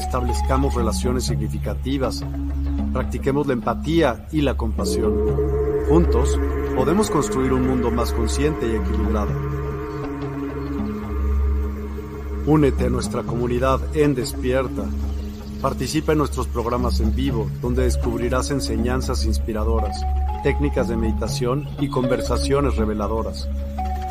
establezcamos relaciones significativas, practiquemos la empatía y la compasión. Juntos podemos construir un mundo más consciente y equilibrado. Únete a nuestra comunidad en Despierta. Participa en nuestros programas en vivo, donde descubrirás enseñanzas inspiradoras, técnicas de meditación y conversaciones reveladoras.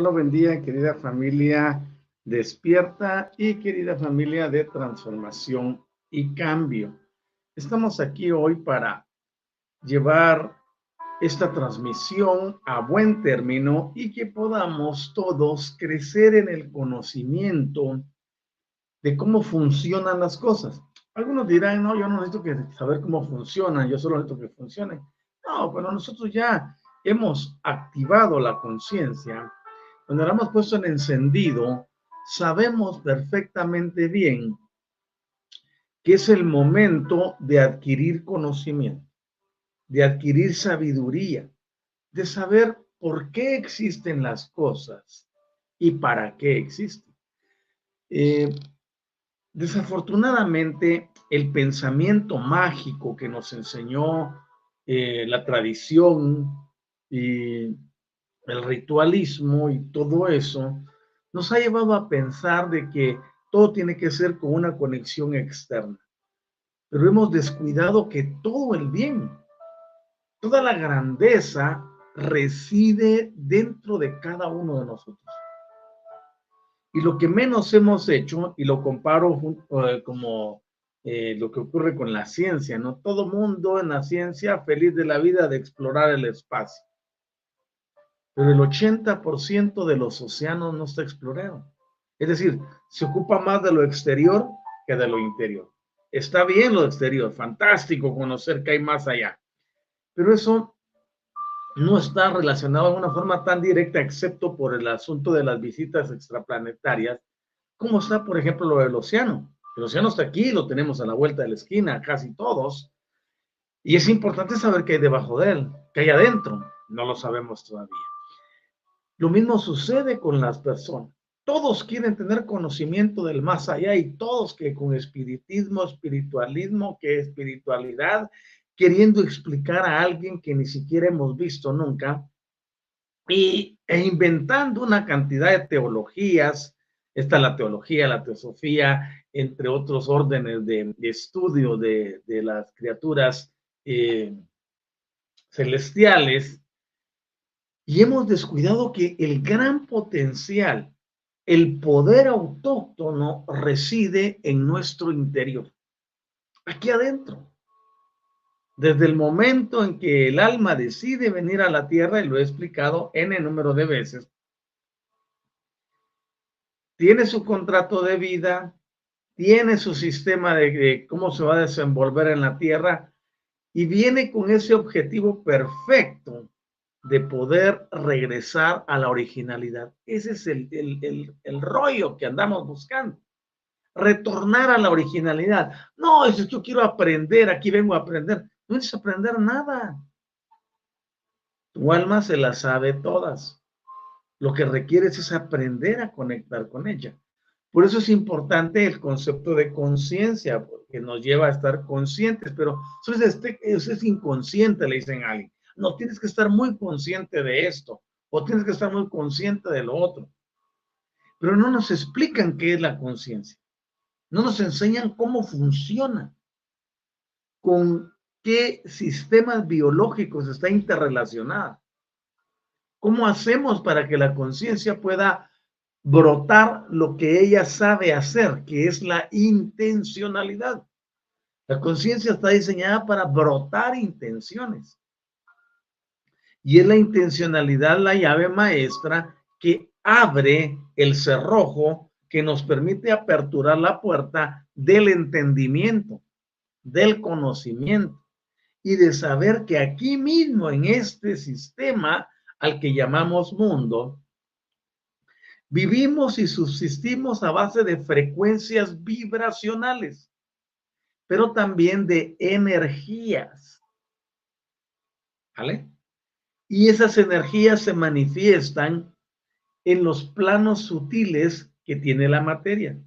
Hola, buen día, querida familia despierta y querida familia de transformación y cambio. Estamos aquí hoy para llevar esta transmisión a buen término y que podamos todos crecer en el conocimiento de cómo funcionan las cosas. Algunos dirán, no, yo no necesito que saber cómo funcionan, yo solo necesito que funcionen. No, pero nosotros ya hemos activado la conciencia cuando lo hemos puesto en encendido, sabemos perfectamente bien que es el momento de adquirir conocimiento, de adquirir sabiduría, de saber por qué existen las cosas y para qué existen. Eh, desafortunadamente, el pensamiento mágico que nos enseñó eh, la tradición y el ritualismo y todo eso, nos ha llevado a pensar de que todo tiene que ser con una conexión externa. Pero hemos descuidado que todo el bien, toda la grandeza reside dentro de cada uno de nosotros. Y lo que menos hemos hecho, y lo comparo eh, como eh, lo que ocurre con la ciencia, ¿no? Todo mundo en la ciencia feliz de la vida de explorar el espacio pero el 80% de los océanos no está explorado. Es decir, se ocupa más de lo exterior que de lo interior. Está bien lo exterior, fantástico conocer que hay más allá, pero eso no está relacionado de una forma tan directa, excepto por el asunto de las visitas extraplanetarias, como está, por ejemplo, lo del océano. El océano está aquí, lo tenemos a la vuelta de la esquina, casi todos, y es importante saber qué hay debajo de él, qué hay adentro, no lo sabemos todavía. Lo mismo sucede con las personas. Todos quieren tener conocimiento del más allá y todos que con espiritismo, espiritualismo, que espiritualidad, queriendo explicar a alguien que ni siquiera hemos visto nunca y, e inventando una cantidad de teologías. Está la teología, la teosofía, entre otros órdenes de, estudio de, las criaturas eh, celestiales y hemos descuidado que el gran potencial, el poder autóctono reside en nuestro interior, aquí adentro. Desde el momento en que el alma decide venir a la tierra, y lo he explicado n número de veces, tiene su contrato de vida, tiene su sistema de, de, cómo se va a desenvolver en la tierra y viene con ese objetivo perfecto de poder regresar a la originalidad. Ese es el, el, el, rollo que andamos buscando. Retornar a la originalidad. No, es yo quiero aprender, aquí vengo a aprender. No es aprender nada. Tu alma se la sabe todas. Lo que requieres es aprender a conectar con ella. Por eso es importante el concepto de conciencia, porque nos lleva a estar conscientes, pero eso es, este, eso es inconsciente, le dicen a alguien. No, tienes que estar muy consciente de esto, o tienes que estar muy consciente de lo otro. Pero no nos explican qué es la conciencia. No nos enseñan cómo funciona, con qué sistemas biológicos está interrelacionada. ¿Cómo hacemos para que la conciencia pueda brotar lo que ella sabe hacer, que es la intencionalidad? La conciencia está diseñada para brotar intenciones. Y es la intencionalidad la llave maestra que abre el cerrojo que nos permite aperturar la puerta del entendimiento, del conocimiento y de saber que aquí mismo en este sistema al que llamamos mundo, vivimos y subsistimos a base de frecuencias vibracionales, pero también de energías. ¿Vale? Y esas energías se manifiestan en los planos sutiles que tiene la materia.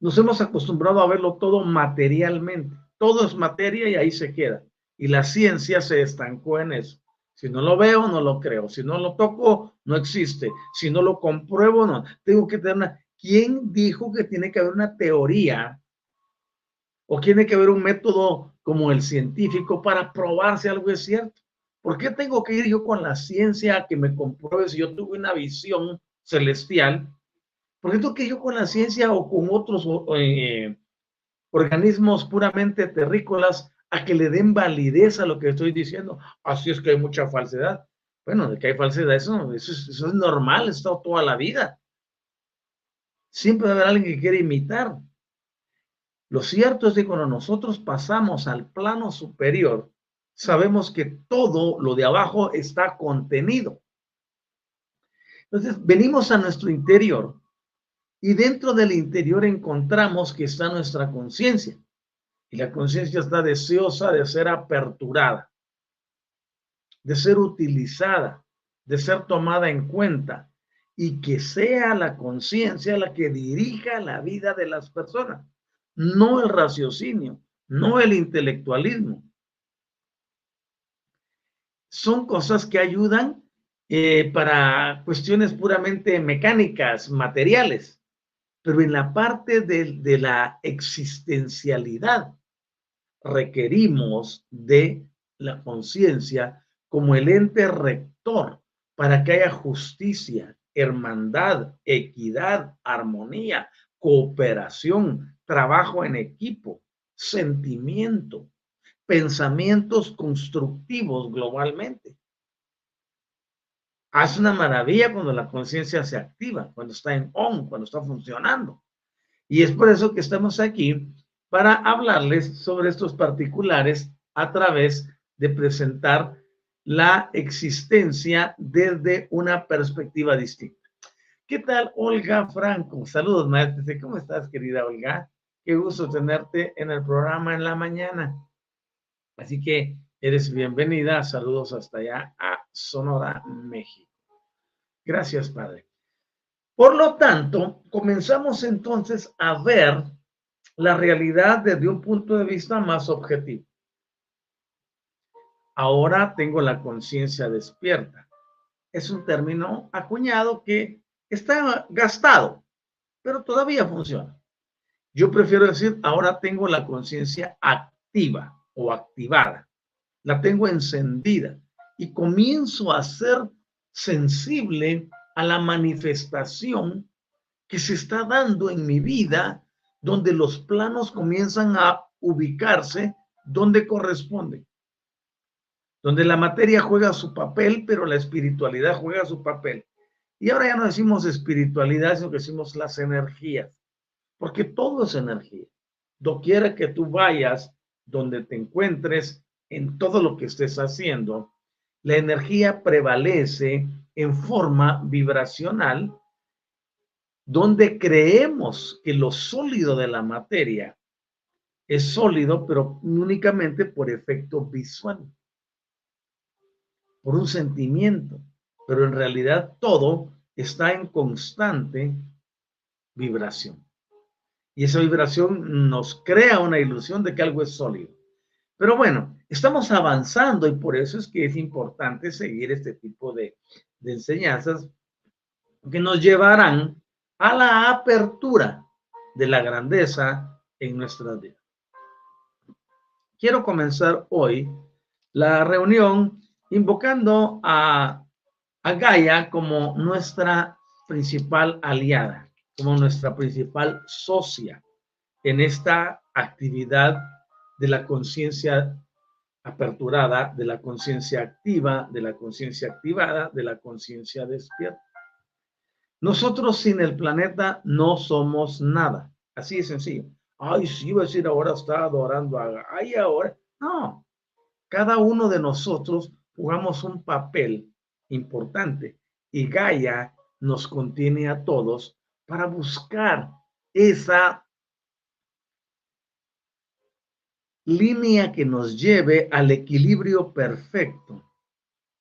Nos hemos acostumbrado a verlo todo materialmente. Todo es materia y ahí se queda. Y la ciencia se estancó en eso. Si no lo veo, no lo creo. Si no lo toco, no existe. Si no lo compruebo, no. Tengo que tener una... ¿Quién dijo que tiene que haber una teoría o tiene que haber un método como el científico para probar si algo es cierto? ¿Por qué tengo que ir yo con la ciencia que me compruebe si yo tuve una visión celestial? ¿Por qué tengo que ir yo con la ciencia o con otros eh, organismos puramente terrícolas a que le den validez a lo que estoy diciendo. Así es que hay mucha falsedad. Bueno, de que hay falsedad, eso, eso, es, eso es normal, está toda la vida. Siempre va a haber alguien que quiere imitar. Lo cierto es que cuando nosotros pasamos al plano superior, sabemos que todo lo de abajo está contenido. Entonces, venimos a nuestro interior y dentro del interior encontramos que está nuestra conciencia. Y la conciencia está deseosa de ser aperturada, de ser utilizada, de ser tomada en cuenta y que sea la conciencia la que dirija la vida de las personas, no el raciocinio, no el intelectualismo. Son cosas que ayudan eh, para cuestiones puramente mecánicas, materiales pero en la parte de, la existencialidad requerimos de la conciencia como el ente rector para que haya justicia, hermandad, equidad, armonía, cooperación, trabajo en equipo, sentimiento, pensamientos constructivos globalmente. Hace una maravilla cuando la conciencia se activa, cuando está en on, cuando está funcionando. Y es por eso que estamos aquí para hablarles sobre estos particulares a través de presentar la existencia desde una perspectiva distinta. ¿Qué tal, Olga Franco? Saludos, maestra. ¿Cómo estás, querida Olga? Qué gusto tenerte en el programa en la mañana. Así que eres bienvenida. Saludos hasta allá a Sonora, México. Gracias, Padre. Por lo tanto, comenzamos entonces a ver la realidad desde un punto de vista más objetivo. Ahora tengo la conciencia despierta. Es un término acuñado que está gastado, pero todavía funciona. Yo prefiero decir, ahora tengo la conciencia activa o activada. La tengo encendida y comienzo a ser sensible a la manifestación que se está dando en mi vida, donde los planos comienzan a ubicarse donde corresponden, donde la materia juega su papel, pero la espiritualidad juega su papel. Y ahora ya no decimos espiritualidad, sino que decimos las energías, porque todo es energía. Doquiera que tú vayas, donde te encuentres, en todo lo que estés haciendo, la energía prevalece en forma vibracional, donde creemos que lo sólido de la materia es sólido, pero únicamente por efecto visual, por un sentimiento, pero en realidad todo está en constante vibración. Y esa vibración nos crea una ilusión de que algo es sólido. Pero bueno, estamos avanzando y por eso es que es importante seguir este tipo de, enseñanzas que nos llevarán a la apertura de la grandeza en nuestra vida. Quiero comenzar hoy la reunión invocando a Gaia como nuestra principal aliada, como nuestra principal socia en esta actividad de la conciencia aperturada, de la conciencia activa, de la conciencia activada, de la conciencia despierta. Nosotros sin el planeta no somos nada. Así de sencillo. Ay, sí, iba a decir ahora está adorando a... Ay, ahora. No. Cada uno de nosotros jugamos un papel importante y Gaia nos contiene a todos para buscar esa línea que nos lleve al equilibrio perfecto.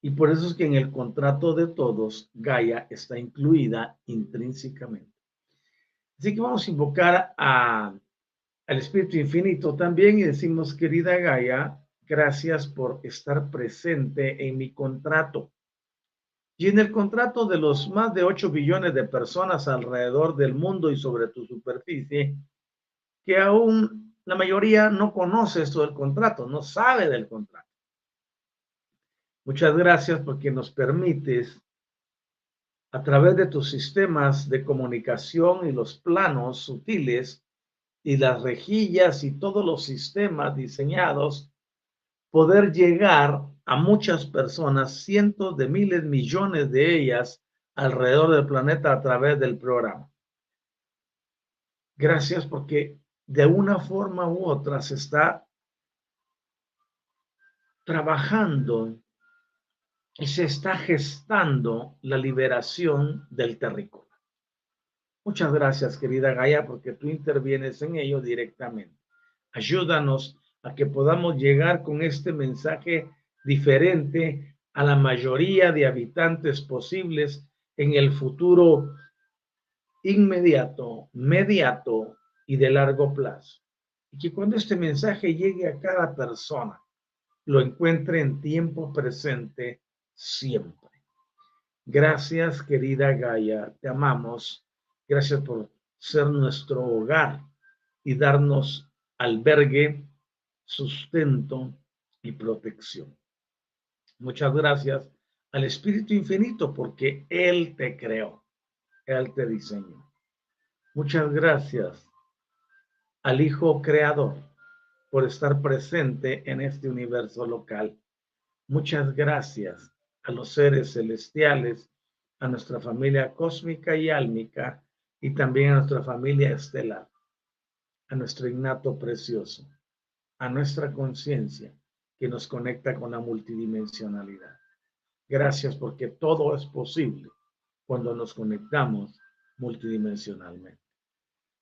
Y por eso es que en el contrato de todos, Gaia está incluida intrínsecamente. Así que vamos a invocar al Espíritu Infinito también y decimos, querida Gaia, gracias por estar presente en mi contrato. Y en el contrato de los más de 8 billones de personas alrededor del mundo y sobre tu superficie, que aún la mayoría no conoce esto del contrato, no sabe del contrato. Muchas gracias porque nos permites, a través de tus sistemas de comunicación y los planos sutiles y las rejillas y todos los sistemas diseñados, poder llegar a muchas personas, cientos de miles, millones de ellas alrededor del planeta a través del programa. Gracias porque de una forma u otra se está trabajando y se está gestando la liberación del terrícola. Muchas gracias, querida Gaia, porque tú intervienes en ello directamente. Ayúdanos a que podamos llegar con este mensaje diferente a la mayoría de habitantes posibles en el futuro inmediato, mediato y de largo plazo. Y que cuando este mensaje llegue a cada persona, lo encuentre en tiempo presente siempre. Gracias, querida Gaia, te amamos. Gracias por ser nuestro hogar y darnos albergue, sustento y protección. Muchas gracias al Espíritu Infinito porque Él te creó, Él te diseñó. Muchas gracias al Hijo Creador por estar presente en este universo local. Muchas gracias a los seres celestiales, a nuestra familia cósmica y álmica y también a nuestra familia estelar, a nuestro innato precioso, a nuestra conciencia que nos conecta con la multidimensionalidad. Gracias porque todo es posible cuando nos conectamos multidimensionalmente.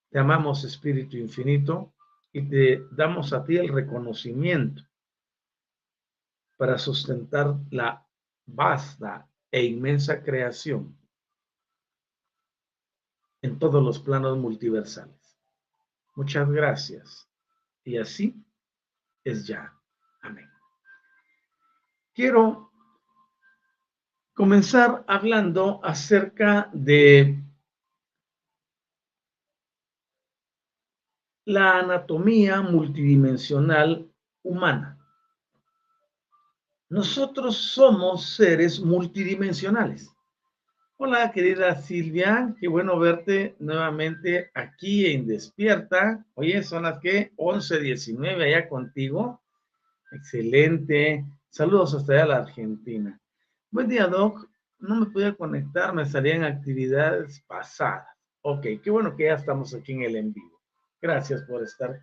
Te amamos, Espíritu Infinito, y te damos a ti el reconocimiento para sustentar la vasta e inmensa creación en todos los planos multiversales. Muchas gracias. Y así es ya. Quiero comenzar hablando acerca de la anatomía multidimensional humana. Nosotros somos seres multidimensionales. Hola, querida Silvia, qué bueno verte nuevamente aquí en Despierta. Oye, son las que 11:19 allá contigo. Excelente. Saludos hasta allá a la Argentina. Buen día, Doc. No me podía conectar, me salían actividades pasadas. Ok, qué bueno que ya estamos aquí en el en vivo. Gracias por estar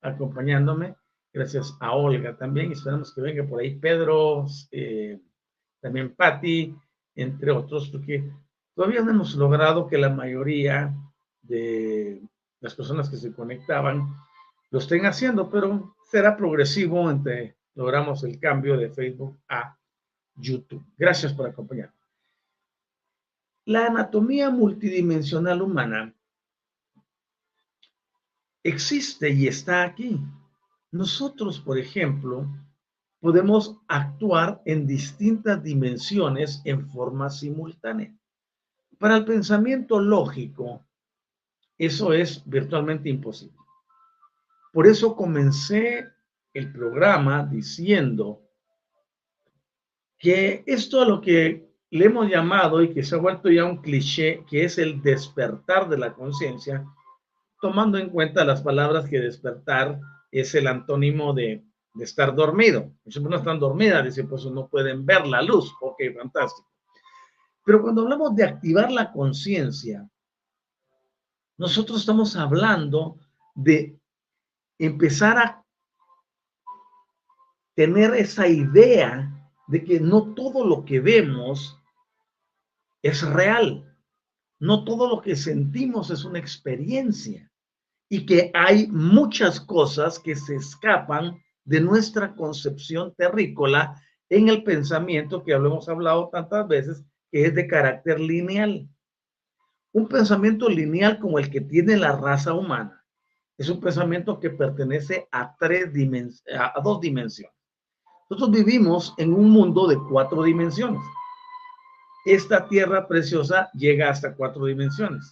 acompañándome. Gracias a Olga también. Esperamos que venga por ahí Pedro, eh, también Patti, entre otros, porque todavía no hemos logrado que la mayoría de las personas que se conectaban lo estén haciendo, pero será progresivo entre logramos el cambio de Facebook a YouTube. Gracias por acompañarme. La anatomía multidimensional humana existe y está aquí. Nosotros, por ejemplo, podemos actuar en distintas dimensiones en forma simultánea. Para el pensamiento lógico, eso es virtualmente imposible. Por eso comencé el programa diciendo que esto a lo que le hemos llamado y que se ha vuelto ya un cliché, que es el despertar de la conciencia, tomando en cuenta las palabras que despertar es el antónimo de, estar dormido. Si no están dormidas, dice, pues no pueden ver la luz. Ok, fantástico. Pero cuando hablamos de activar la conciencia, nosotros estamos hablando de empezar a tener esa idea de que no todo lo que vemos es real, no todo lo que sentimos es una experiencia. Y que hay muchas cosas que se escapan de nuestra concepción terrícola en el pensamiento que hemos hablado tantas veces, que es de carácter lineal. Un pensamiento lineal como el que tiene la raza humana es un pensamiento que pertenece a, tres a dos dimensiones. Nosotros vivimos en un mundo de cuatro dimensiones. Esta tierra preciosa llega hasta cuatro dimensiones.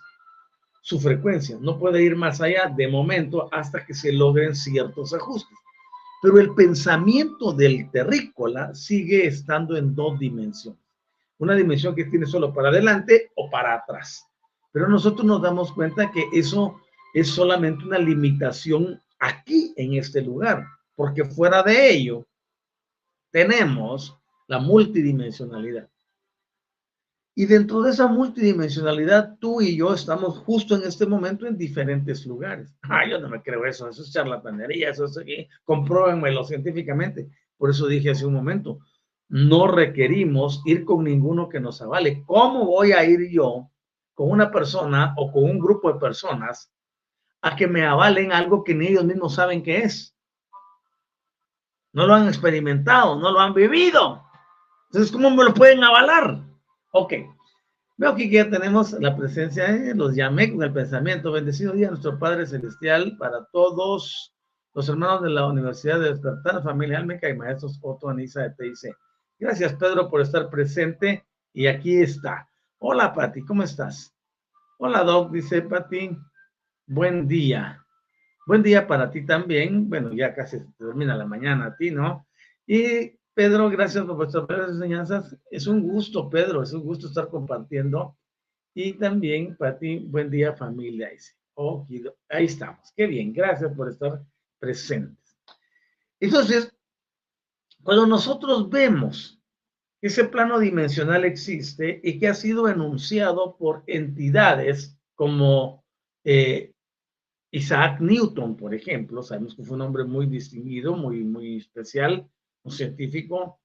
Su frecuencia no puede ir más allá de momento hasta que se logren ciertos ajustes. Pero el pensamiento del terrícola sigue estando en dos dimensiones. Una dimensión que tiene solo para adelante o para atrás. Pero nosotros nos damos cuenta que eso es solamente una limitación aquí en este lugar, porque fuera de ello tenemos la multidimensionalidad. Y dentro de esa multidimensionalidad, tú y yo estamos justo en este momento en diferentes lugares. Ah, yo no me creo eso, eso es charlatanería, eso es aquí, compruébenmelo científicamente. Por eso dije hace un momento, no requerimos ir con ninguno que nos avale. ¿Cómo voy a ir yo con una persona o con un grupo de personas a que me avalen algo que ni ellos mismos saben qué es. No lo han experimentado, no lo han vivido. Entonces, ¿cómo me lo pueden avalar? Ok. Veo que ya tenemos la presencia, de los llamé con el pensamiento. Bendecido día, nuestro Padre Celestial, para todos los hermanos de la Universidad de Despertar, familia Almeca y maestros Otto Anisa de TIC. Gracias, Pedro, por estar presente. Y aquí está. Hola, Pati, ¿cómo estás? Hola, Doc, dice Pati. Buen día. Buen día para ti también. Bueno, ya casi termina la mañana a ti, ¿no? Y Pedro, gracias por vuestras enseñanzas. Es un gusto, Pedro, es un gusto estar compartiendo. Y también para ti, buen día familia. ahí estamos. Qué bien, gracias por estar presentes. Entonces, cuando nosotros vemos que ese plano dimensional existe y que ha sido enunciado por entidades como eh, Isaac Newton, por ejemplo, sabemos que fue un hombre muy distinguido, muy, muy especial, un científico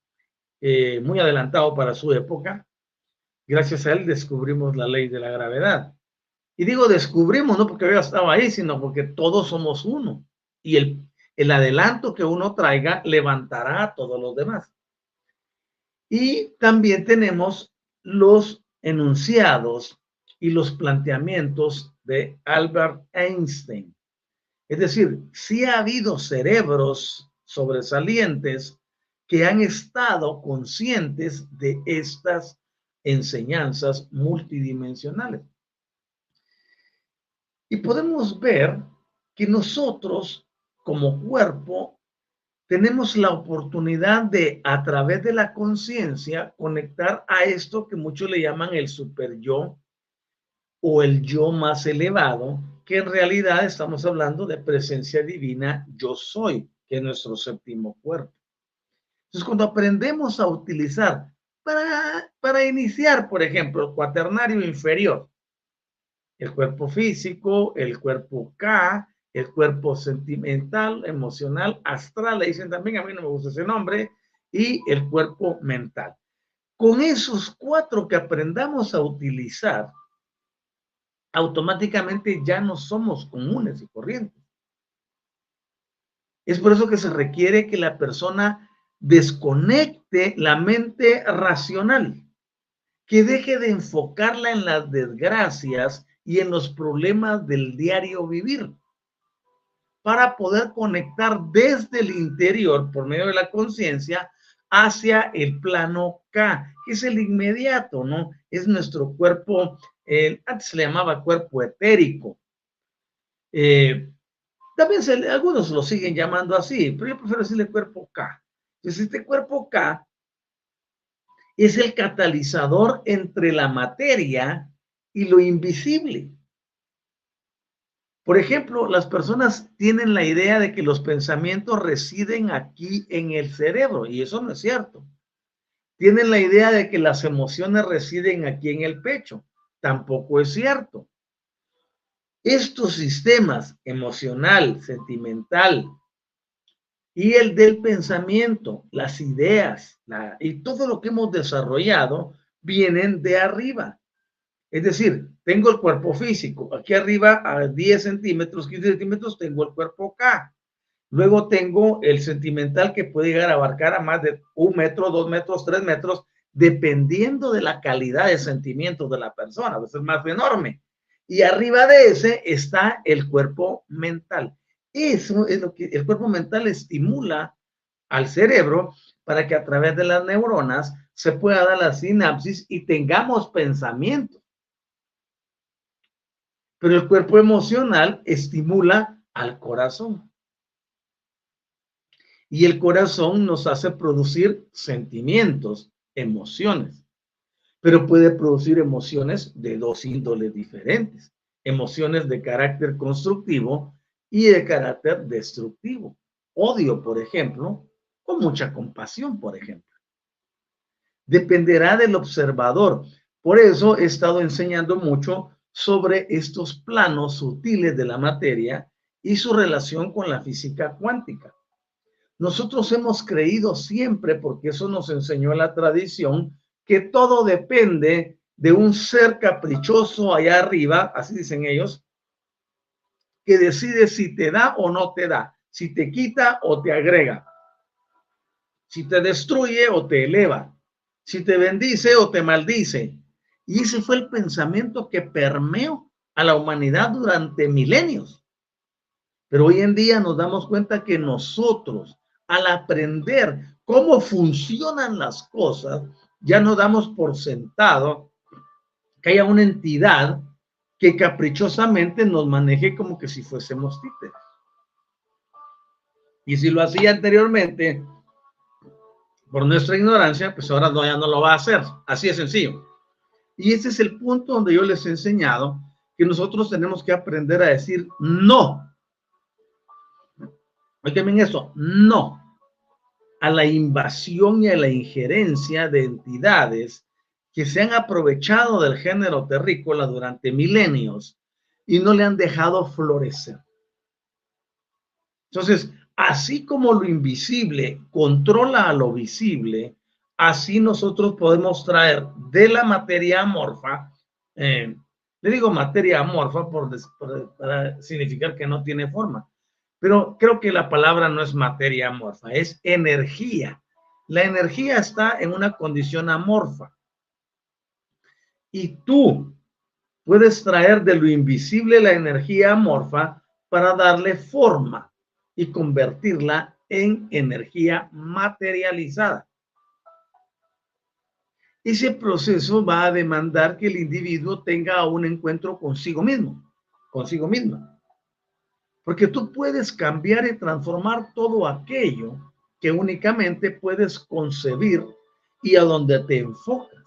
eh, muy adelantado para su época. Gracias a él descubrimos la ley de la gravedad. Y digo descubrimos, no porque había estado ahí, sino porque todos somos uno. Y el, el adelanto que uno traiga levantará a todos los demás. Y también tenemos los enunciados y los planteamientos de Albert Einstein. Es decir, sí ha habido cerebros sobresalientes que han estado conscientes de estas enseñanzas multidimensionales. Y podemos ver que nosotros como cuerpo tenemos la oportunidad de, a través de la conciencia, conectar a esto que muchos le llaman el super yo o el yo más elevado, que en realidad estamos hablando de presencia divina, yo soy, que es nuestro séptimo cuerpo. Entonces, cuando aprendemos a utilizar para, para iniciar, por ejemplo, el cuaternario inferior, el cuerpo físico, el cuerpo K, el cuerpo sentimental, emocional, astral, le dicen también, a mí no me gusta ese nombre, y el cuerpo mental. con esos cuatro que aprendamos a utilizar, automáticamente ya no somos comunes y corrientes. Es por eso que se requiere que la persona desconecte la mente racional, que deje de enfocarla en las desgracias y en los problemas del diario vivir, para poder conectar desde el interior, por medio de la conciencia, hacia el plano K, que es el inmediato, ¿no? Es nuestro cuerpo, antes se le llamaba cuerpo etérico. Eh, también algunos lo siguen llamando así, pero yo prefiero decirle cuerpo K. Entonces, este cuerpo K es el catalizador entre la materia y lo invisible. Por ejemplo, las personas tienen la idea de que los pensamientos residen aquí en el cerebro y eso no es cierto. Tienen la idea de que las emociones residen aquí en el pecho. Tampoco es cierto. Estos sistemas emocional, sentimental y el del pensamiento, las ideas y todo lo que hemos desarrollado vienen de arriba. Es decir, tengo el cuerpo físico. Aquí arriba a 10 centímetros, 15 centímetros, tengo el cuerpo K. Luego tengo el sentimental que puede llegar a abarcar a más de un metro, dos metros, tres metros, dependiendo de la calidad de sentimientos de la persona. A veces más enorme. Y arriba de ese está el cuerpo mental. Eso es lo que el cuerpo mental estimula al cerebro para que a través de las neuronas se pueda dar la sinapsis y tengamos pensamientos. Pero el cuerpo emocional estimula al corazón. Y el corazón nos hace producir sentimientos, emociones pero puede producir emociones de dos índoles diferentes, emociones de carácter constructivo y de carácter destructivo. Odio, por ejemplo, o mucha compasión, por ejemplo. Dependerá del observador. Por eso he estado enseñando mucho sobre estos planos sutiles de la materia y su relación con la física cuántica. Nosotros hemos creído siempre, porque eso nos enseñó la tradición, que todo depende de un ser caprichoso allá arriba, así dicen ellos, que decide si te da o no te da, si te quita o te agrega, si te destruye o te eleva, si te bendice o te maldice. Y ese fue el pensamiento que permeó a la humanidad durante milenios. Pero hoy en día nos damos cuenta que nosotros, al aprender cómo funcionan las cosas, ya no damos por sentado que haya una entidad que caprichosamente nos maneje como que si fuésemos títeres. Y si lo hacía anteriormente, por nuestra ignorancia, pues ahora no, ya no lo va a hacer. Así de sencillo. Y ese es el punto donde yo les he enseñado que nosotros tenemos que aprender a decir no. Oigan eso, no a la invasión y a la injerencia de entidades que se han aprovechado del género terrícola durante milenios y no le han dejado florecer. Entonces, así como lo invisible controla a lo visible, así nosotros podemos traer de la materia amorfa, eh, le digo materia amorfa por, para significar que no tiene forma, pero creo que la palabra no es materia amorfa, es energía. La energía está en una condición amorfa. Y tú puedes traer de lo invisible la energía amorfa para darle forma y convertirla en energía materializada. Ese proceso va a demandar que el individuo tenga un encuentro consigo mismo, consigo misma. Porque tú puedes cambiar y transformar todo aquello que únicamente puedes concebir y a donde te enfocas.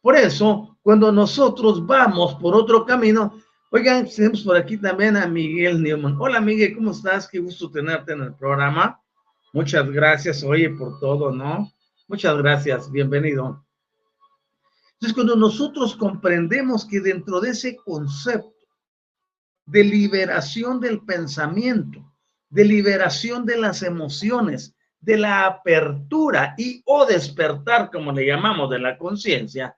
Por eso, cuando nosotros vamos por otro camino, oigan, tenemos por aquí también a Miguel Newman. Hola Miguel, ¿cómo estás? Qué gusto tenerte en el programa. Muchas gracias, oye, por todo, ¿no? Muchas gracias, bienvenido. Entonces, cuando nosotros comprendemos que dentro de ese concepto de liberación del pensamiento, de liberación de las emociones, de la apertura y o despertar, como le llamamos, de la conciencia,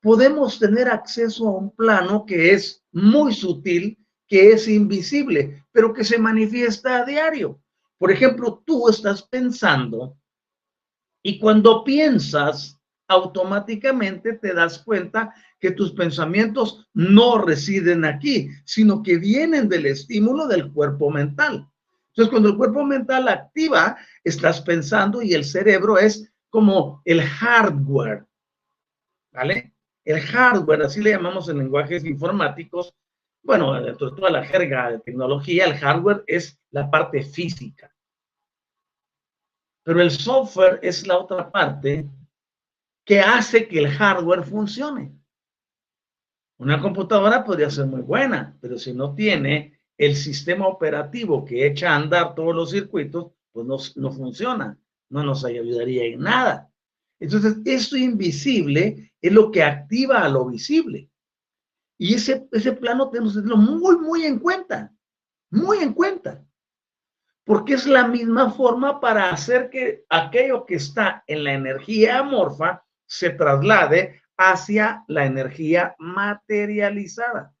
podemos tener acceso a un plano que es muy sutil, que es invisible, pero que se manifiesta a diario. Por ejemplo, tú estás pensando y cuando piensas, automáticamente te das cuenta que tus pensamientos no residen aquí, sino que vienen del estímulo del cuerpo mental. Entonces, cuando el cuerpo mental activa, estás pensando y el cerebro es como el hardware, ¿vale? El hardware, así le llamamos en lenguajes informáticos, bueno, dentro de toda la jerga de tecnología, el hardware es la parte física. Pero el software es la otra parte que hace que el hardware funcione. Una computadora podría ser muy buena, pero si no tiene el sistema operativo que echa a andar todos los circuitos, pues no, no funciona, no nos ayudaría en nada. Entonces, esto invisible es lo que activa a lo visible. Y ese, ese plano tenemos que tenerlo muy, muy en cuenta, muy en cuenta. Porque es la misma forma para hacer que aquello que está en la energía amorfa se traslade hacia la energía materializada.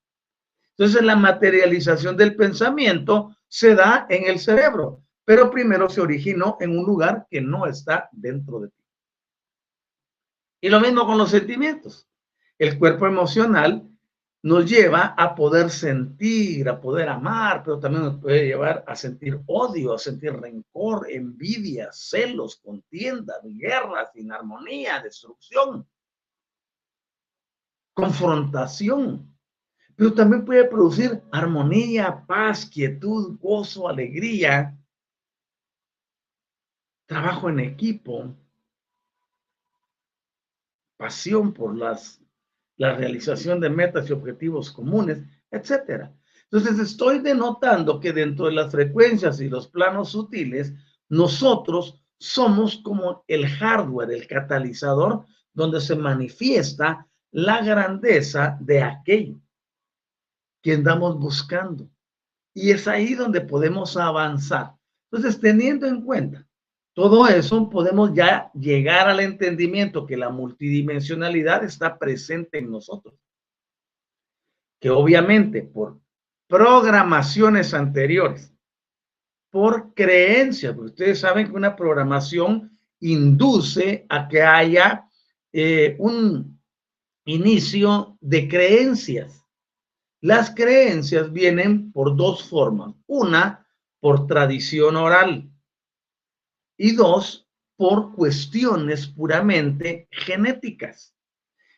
Entonces, la materialización del pensamiento se da en el cerebro, pero primero se originó en un lugar que no está dentro de ti. Y lo mismo con los sentimientos. El cuerpo emocional nos lleva a poder sentir, a poder amar, pero también nos puede llevar a sentir odio, a sentir rencor, envidia, celos, contienda, guerras, inarmonía, destrucción, confrontación. Pero también puede producir armonía, paz, quietud, gozo, alegría, trabajo en equipo, pasión por las, la realización de metas y objetivos comunes, etcétera. Entonces estoy denotando que dentro de las frecuencias y los planos sutiles, nosotros somos como el hardware, el catalizador, donde se manifiesta la grandeza de aquello que andamos buscando. Y es ahí donde podemos avanzar. Entonces, teniendo en cuenta todo eso, podemos ya llegar al entendimiento que la multidimensionalidad está presente en nosotros. Que obviamente por programaciones anteriores, por creencias, porque ustedes saben que una programación induce a que haya eh, un inicio de creencias. Las creencias vienen por dos formas. Una, por tradición oral y dos, por cuestiones puramente genéticas.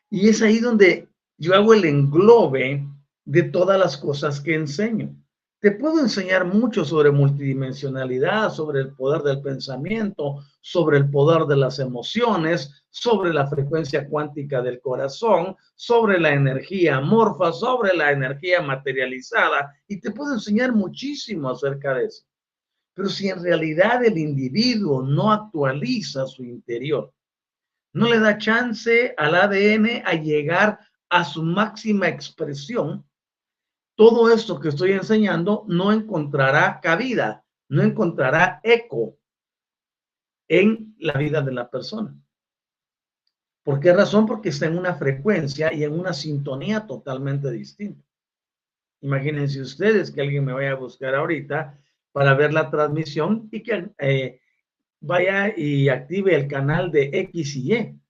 Y es ahí donde yo hago el englobe de todas las cosas que enseño. Te puedo enseñar mucho sobre multidimensionalidad, sobre el poder del pensamiento, sobre el poder de las emociones, sobre la frecuencia cuántica del corazón, sobre la energía amorfa, sobre la energía materializada, y te puedo enseñar muchísimo acerca de eso. Pero si en realidad el individuo no actualiza su interior, no le da chance al ADN a llegar a su máxima expresión, todo esto que estoy enseñando no encontrará cabida, no encontrará eco en la vida de la persona. ¿Por qué razón? Porque está en una frecuencia y en una sintonía totalmente distinta. Imagínense ustedes que alguien me vaya a buscar ahorita para ver la transmisión y que eh, vaya y active el canal de X y Y.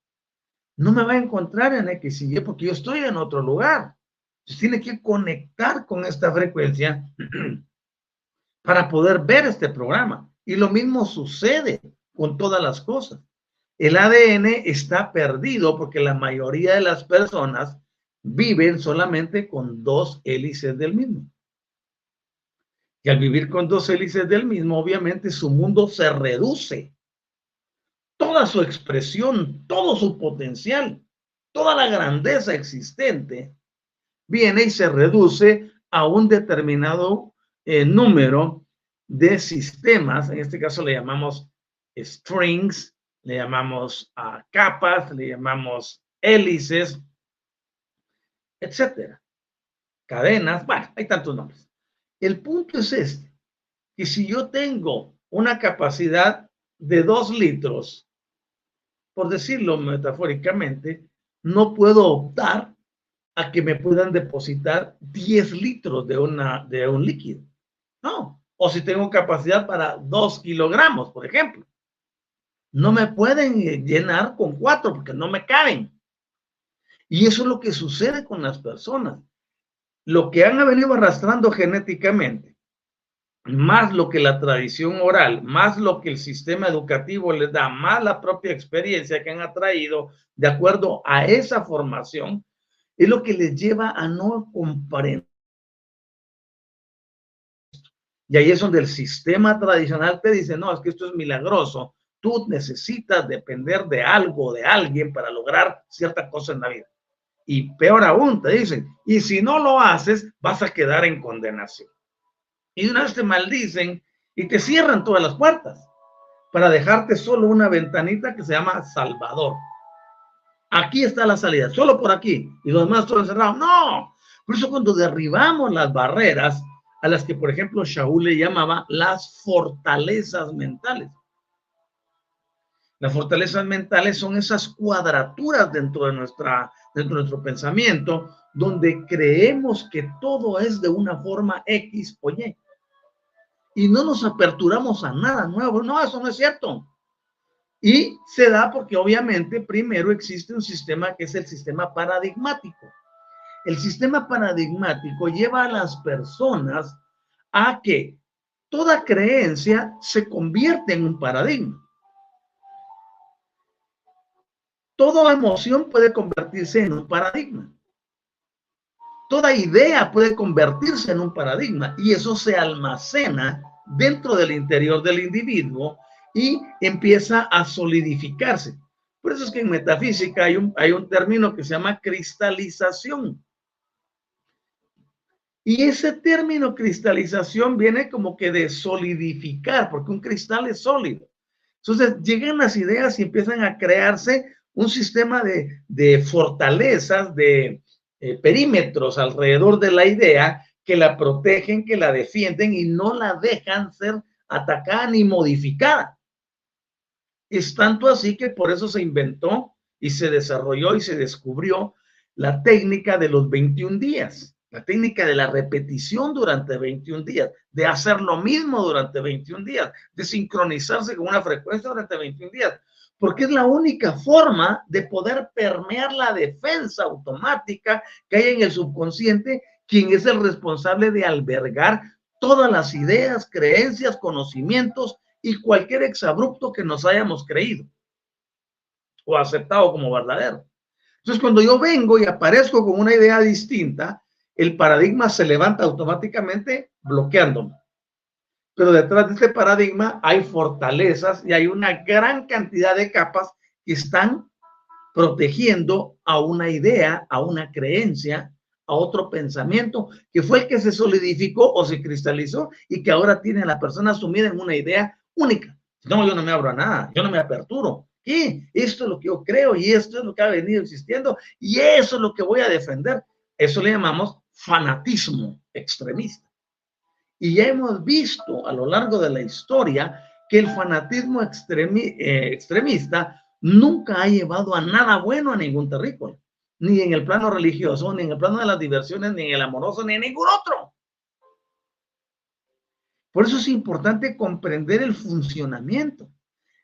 No me va a encontrar en X y Y porque yo estoy en otro lugar. Entonces tiene que conectar con esta frecuencia para poder ver este programa. Y lo mismo sucede con todas las cosas. El ADN está perdido porque la mayoría de las personas viven solamente con dos hélices del mismo. Y al vivir con dos hélices del mismo, obviamente su mundo se reduce. Toda su expresión, todo su potencial, toda la grandeza existente viene y se reduce a un determinado eh, número de sistemas. En este caso le llamamos strings, le llamamos a capas, le llamamos hélices, etcétera. Cadenas, bueno, hay tantos nombres. El punto es este, que si yo tengo una capacidad de dos litros, por decirlo metafóricamente, no puedo optar a que me puedan depositar 10 litros de, una, un líquido. No. O si tengo capacidad para 2 kilogramos, por ejemplo. No me pueden llenar con 4 porque no me caben. Y eso es lo que sucede con las personas. Lo que han venido arrastrando genéticamente, más lo que la tradición oral, más lo que el sistema educativo les da, más la propia experiencia que han atraído de acuerdo a esa formación, es lo que les lleva a no comprender. Y ahí es donde el sistema tradicional te dice, no, es que esto es milagroso. Tú necesitas depender de algo, de alguien para lograr cierta cosa en la vida. Y peor aún, te dicen, y si no lo haces, vas a quedar en condenación. Y una vez te maldicen y te cierran todas las puertas para dejarte solo una ventanita que se llama Salvador. Aquí está la salida, solo por aquí. Y los demás todo encerrado. No. Por eso cuando derribamos las barreras a las que, por ejemplo, Shaul le llamaba las fortalezas mentales. Las fortalezas mentales son esas cuadraturas dentro de, nuestra, dentro de nuestro pensamiento donde creemos que todo es de una forma X o Y. Y no nos aperturamos a nada nuevo. No, eso no es cierto. Y se da porque obviamente primero existe un sistema que es el sistema paradigmático. El sistema paradigmático lleva a las personas a que toda creencia se convierte en un paradigma. Toda emoción puede convertirse en un paradigma. Toda idea puede convertirse en un paradigma y eso se almacena dentro del interior del individuo y empieza a solidificarse. Por eso es que en metafísica hay un, hay un término que se llama cristalización. Y ese término cristalización viene como que de solidificar, porque un cristal es sólido. Entonces llegan las ideas y empiezan a crearse un sistema de, de fortalezas, de eh, perímetros alrededor de la idea que la protegen, que la defienden y no la dejan ser atacada ni modificada. Es tanto así que por eso se inventó y se desarrolló y se descubrió la técnica de los 21 días, la técnica de la repetición durante 21 días, de hacer lo mismo durante 21 días, de sincronizarse con una frecuencia durante 21 días, porque es la única forma de poder permear la defensa automática que hay en el subconsciente, quien es el responsable de albergar todas las ideas, creencias, conocimientos y cualquier exabrupto que nos hayamos creído o aceptado como verdadero. Entonces, cuando yo vengo y aparezco con una idea distinta, el paradigma se levanta automáticamente bloqueándome. Pero detrás de este paradigma hay fortalezas y hay una gran cantidad de capas que están protegiendo a una idea, a una creencia, a otro pensamiento, que fue el que se solidificó o se cristalizó y que ahora tiene a la persona sumida en una idea única. No, yo no me abro a nada, yo no me aperturo. ¿Qué? Esto es lo que yo creo y esto es lo que ha venido existiendo y eso es lo que voy a defender. Eso le llamamos fanatismo extremista. Y ya hemos visto a lo largo de la historia que el fanatismo eh, extremista nunca ha llevado a nada bueno a ningún territorio, ni en el plano religioso, ni en el plano de las diversiones, ni en el amoroso, ni en ningún otro. Por eso es importante comprender el funcionamiento.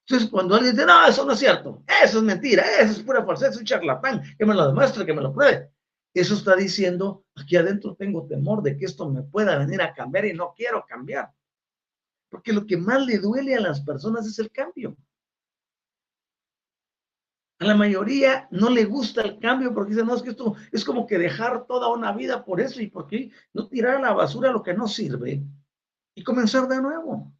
Entonces, cuando alguien dice, no, eso no es cierto, eso es mentira, eso es pura falsedad, es un charlatán, que me lo demuestre, que me lo pruebe. Eso está diciendo, aquí adentro tengo temor de que esto me pueda venir a cambiar y no quiero cambiar. Porque lo que más le duele a las personas es el cambio. A la mayoría no le gusta el cambio porque dicen, no, es que esto es como que dejar toda una vida por eso y por qué no tirar a la basura lo que no sirve y comenzar de nuevo.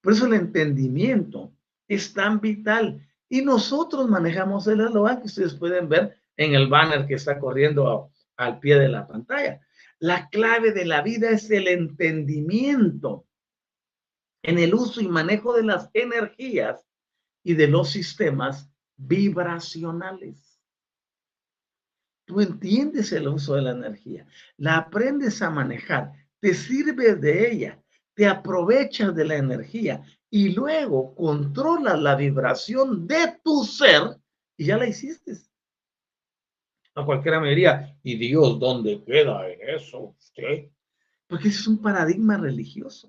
Por eso el entendimiento es tan vital. Y nosotros manejamos el eslogan que ustedes pueden ver en el banner que está corriendo al pie de la pantalla. La clave de la vida es el entendimiento en el uso y manejo de las energías y de los sistemas vibracionales. Tú entiendes el uso de la energía, la aprendes a manejar, te sirves de ella, te aprovechas de la energía, y luego controla la vibración de tu ser y ya la hiciste. A cualquiera me diría, ¿y Dios dónde queda en eso usted? Porque ese es un paradigma religioso.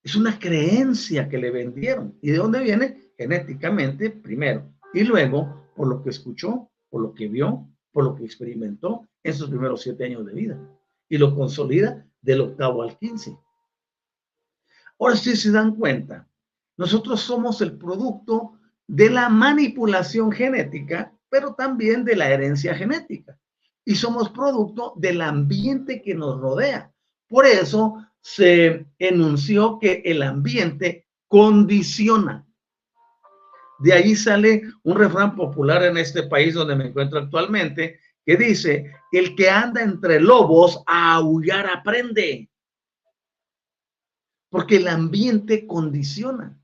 Es una creencia que le vendieron. ¿Y de dónde viene? Genéticamente, primero. Y luego, por lo que escuchó, por lo que vio, por lo que experimentó en sus primeros siete años de vida. Y lo consolida del octavo al quince. Ahora, si se dan cuenta, nosotros somos el producto de la manipulación genética, pero también de la herencia genética. Y somos producto del ambiente que nos rodea. Por eso se enunció que el ambiente condiciona. De ahí sale un refrán popular en este país donde me encuentro actualmente que dice, el que anda entre lobos a aullar aprende porque el ambiente condiciona.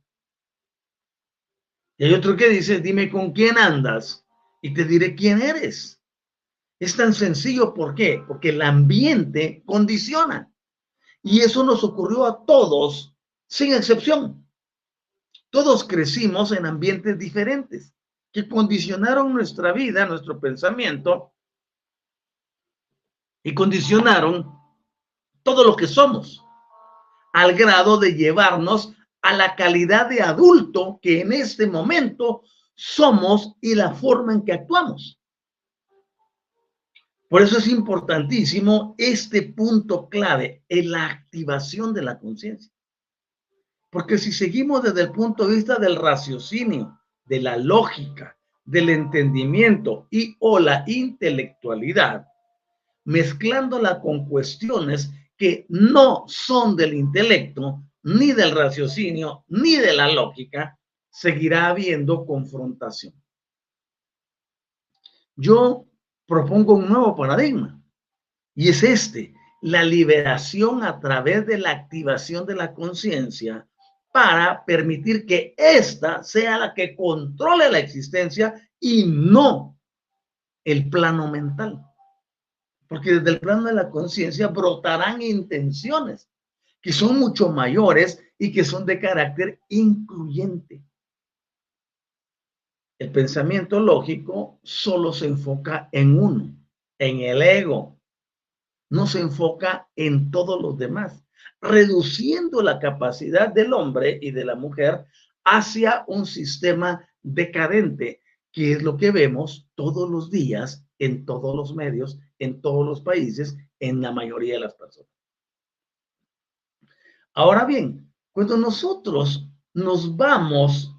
Y hay otro que dice, dime con quién andas y te diré quién eres. Es tan sencillo, ¿por qué? Porque el ambiente condiciona. Y eso nos ocurrió a todos, sin excepción. Todos crecimos en ambientes diferentes que condicionaron nuestra vida, nuestro pensamiento y condicionaron todo lo que somos al grado de llevarnos a la calidad de adulto que en este momento somos y la forma en que actuamos. Por eso es importantísimo este punto clave en la activación de la conciencia. Porque si seguimos desde el punto de vista del raciocinio, de la lógica, del entendimiento y o la intelectualidad, mezclándola con cuestiones que no son del intelecto, ni del raciocinio, ni de la lógica, seguirá habiendo confrontación. Yo propongo un nuevo paradigma y es este, la liberación a través de la activación de la conciencia para permitir que ésta sea la que controle la existencia y no el plano mental porque desde el plano de la conciencia brotarán intenciones que son mucho mayores y que son de carácter incluyente. El pensamiento lógico solo se enfoca en uno, en el ego. No se enfoca en todos los demás, reduciendo la capacidad del hombre y de la mujer hacia un sistema decadente, que es lo que vemos todos los días en todos los medios en todos los países, en la mayoría de las personas. Ahora bien, cuando nosotros nos vamos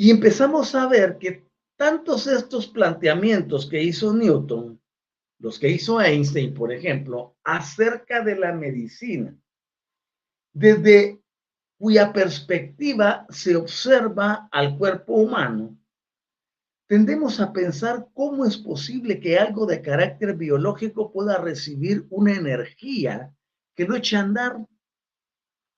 y empezamos a ver que tantos estos planteamientos que hizo Newton, los que hizo Einstein, por ejemplo, acerca de la medicina, desde cuya perspectiva se observa al cuerpo humano, tendemos a pensar cómo es posible que algo de carácter biológico pueda recibir una energía que no eche a andar.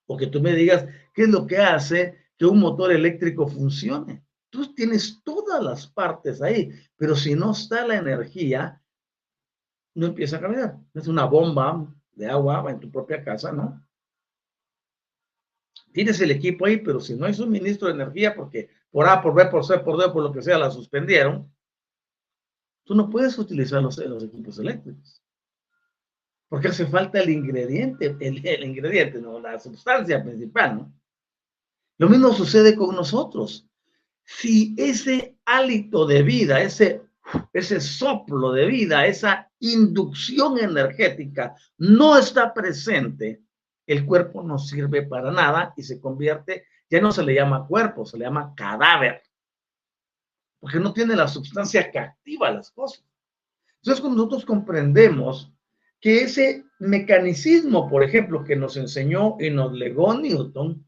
O que tú me digas qué es lo que hace que un motor eléctrico funcione. Tú tienes todas las partes ahí, pero si no está la energía, no empieza a caminar. Es una bomba de agua en tu propia casa, ¿no? Tienes el equipo ahí, pero si no hay suministro de energía, porque por A, por B, por C, por D, por lo que sea, la suspendieron, tú no puedes utilizar los, equipos eléctricos. Porque hace falta el ingrediente, el, ingrediente, no, la sustancia principal, ¿no? Lo mismo sucede con nosotros. Si ese hálito de vida, ese, ese soplo de vida, esa inducción energética no está presente, el cuerpo no sirve para nada y se convierte ya no se le llama cuerpo, se le llama cadáver, porque no tiene la sustancia que activa las cosas. Entonces, cuando nosotros comprendemos que ese mecanicismo, por ejemplo, que nos enseñó y nos legó Newton,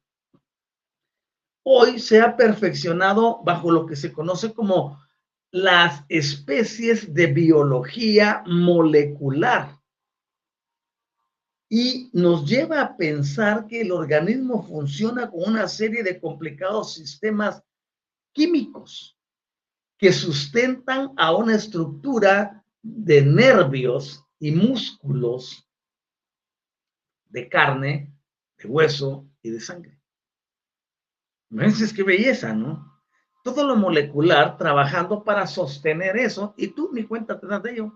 hoy se ha perfeccionado bajo lo que se conoce como las especies de biología molecular y nos lleva a pensar que el organismo funciona con una serie de complicados sistemas químicos que sustentan a una estructura de nervios y músculos de carne, de hueso, y de sangre. Imagínense qué belleza, ¿no? Todo lo molecular trabajando para sostener eso y tú ni cuenta te das de ello.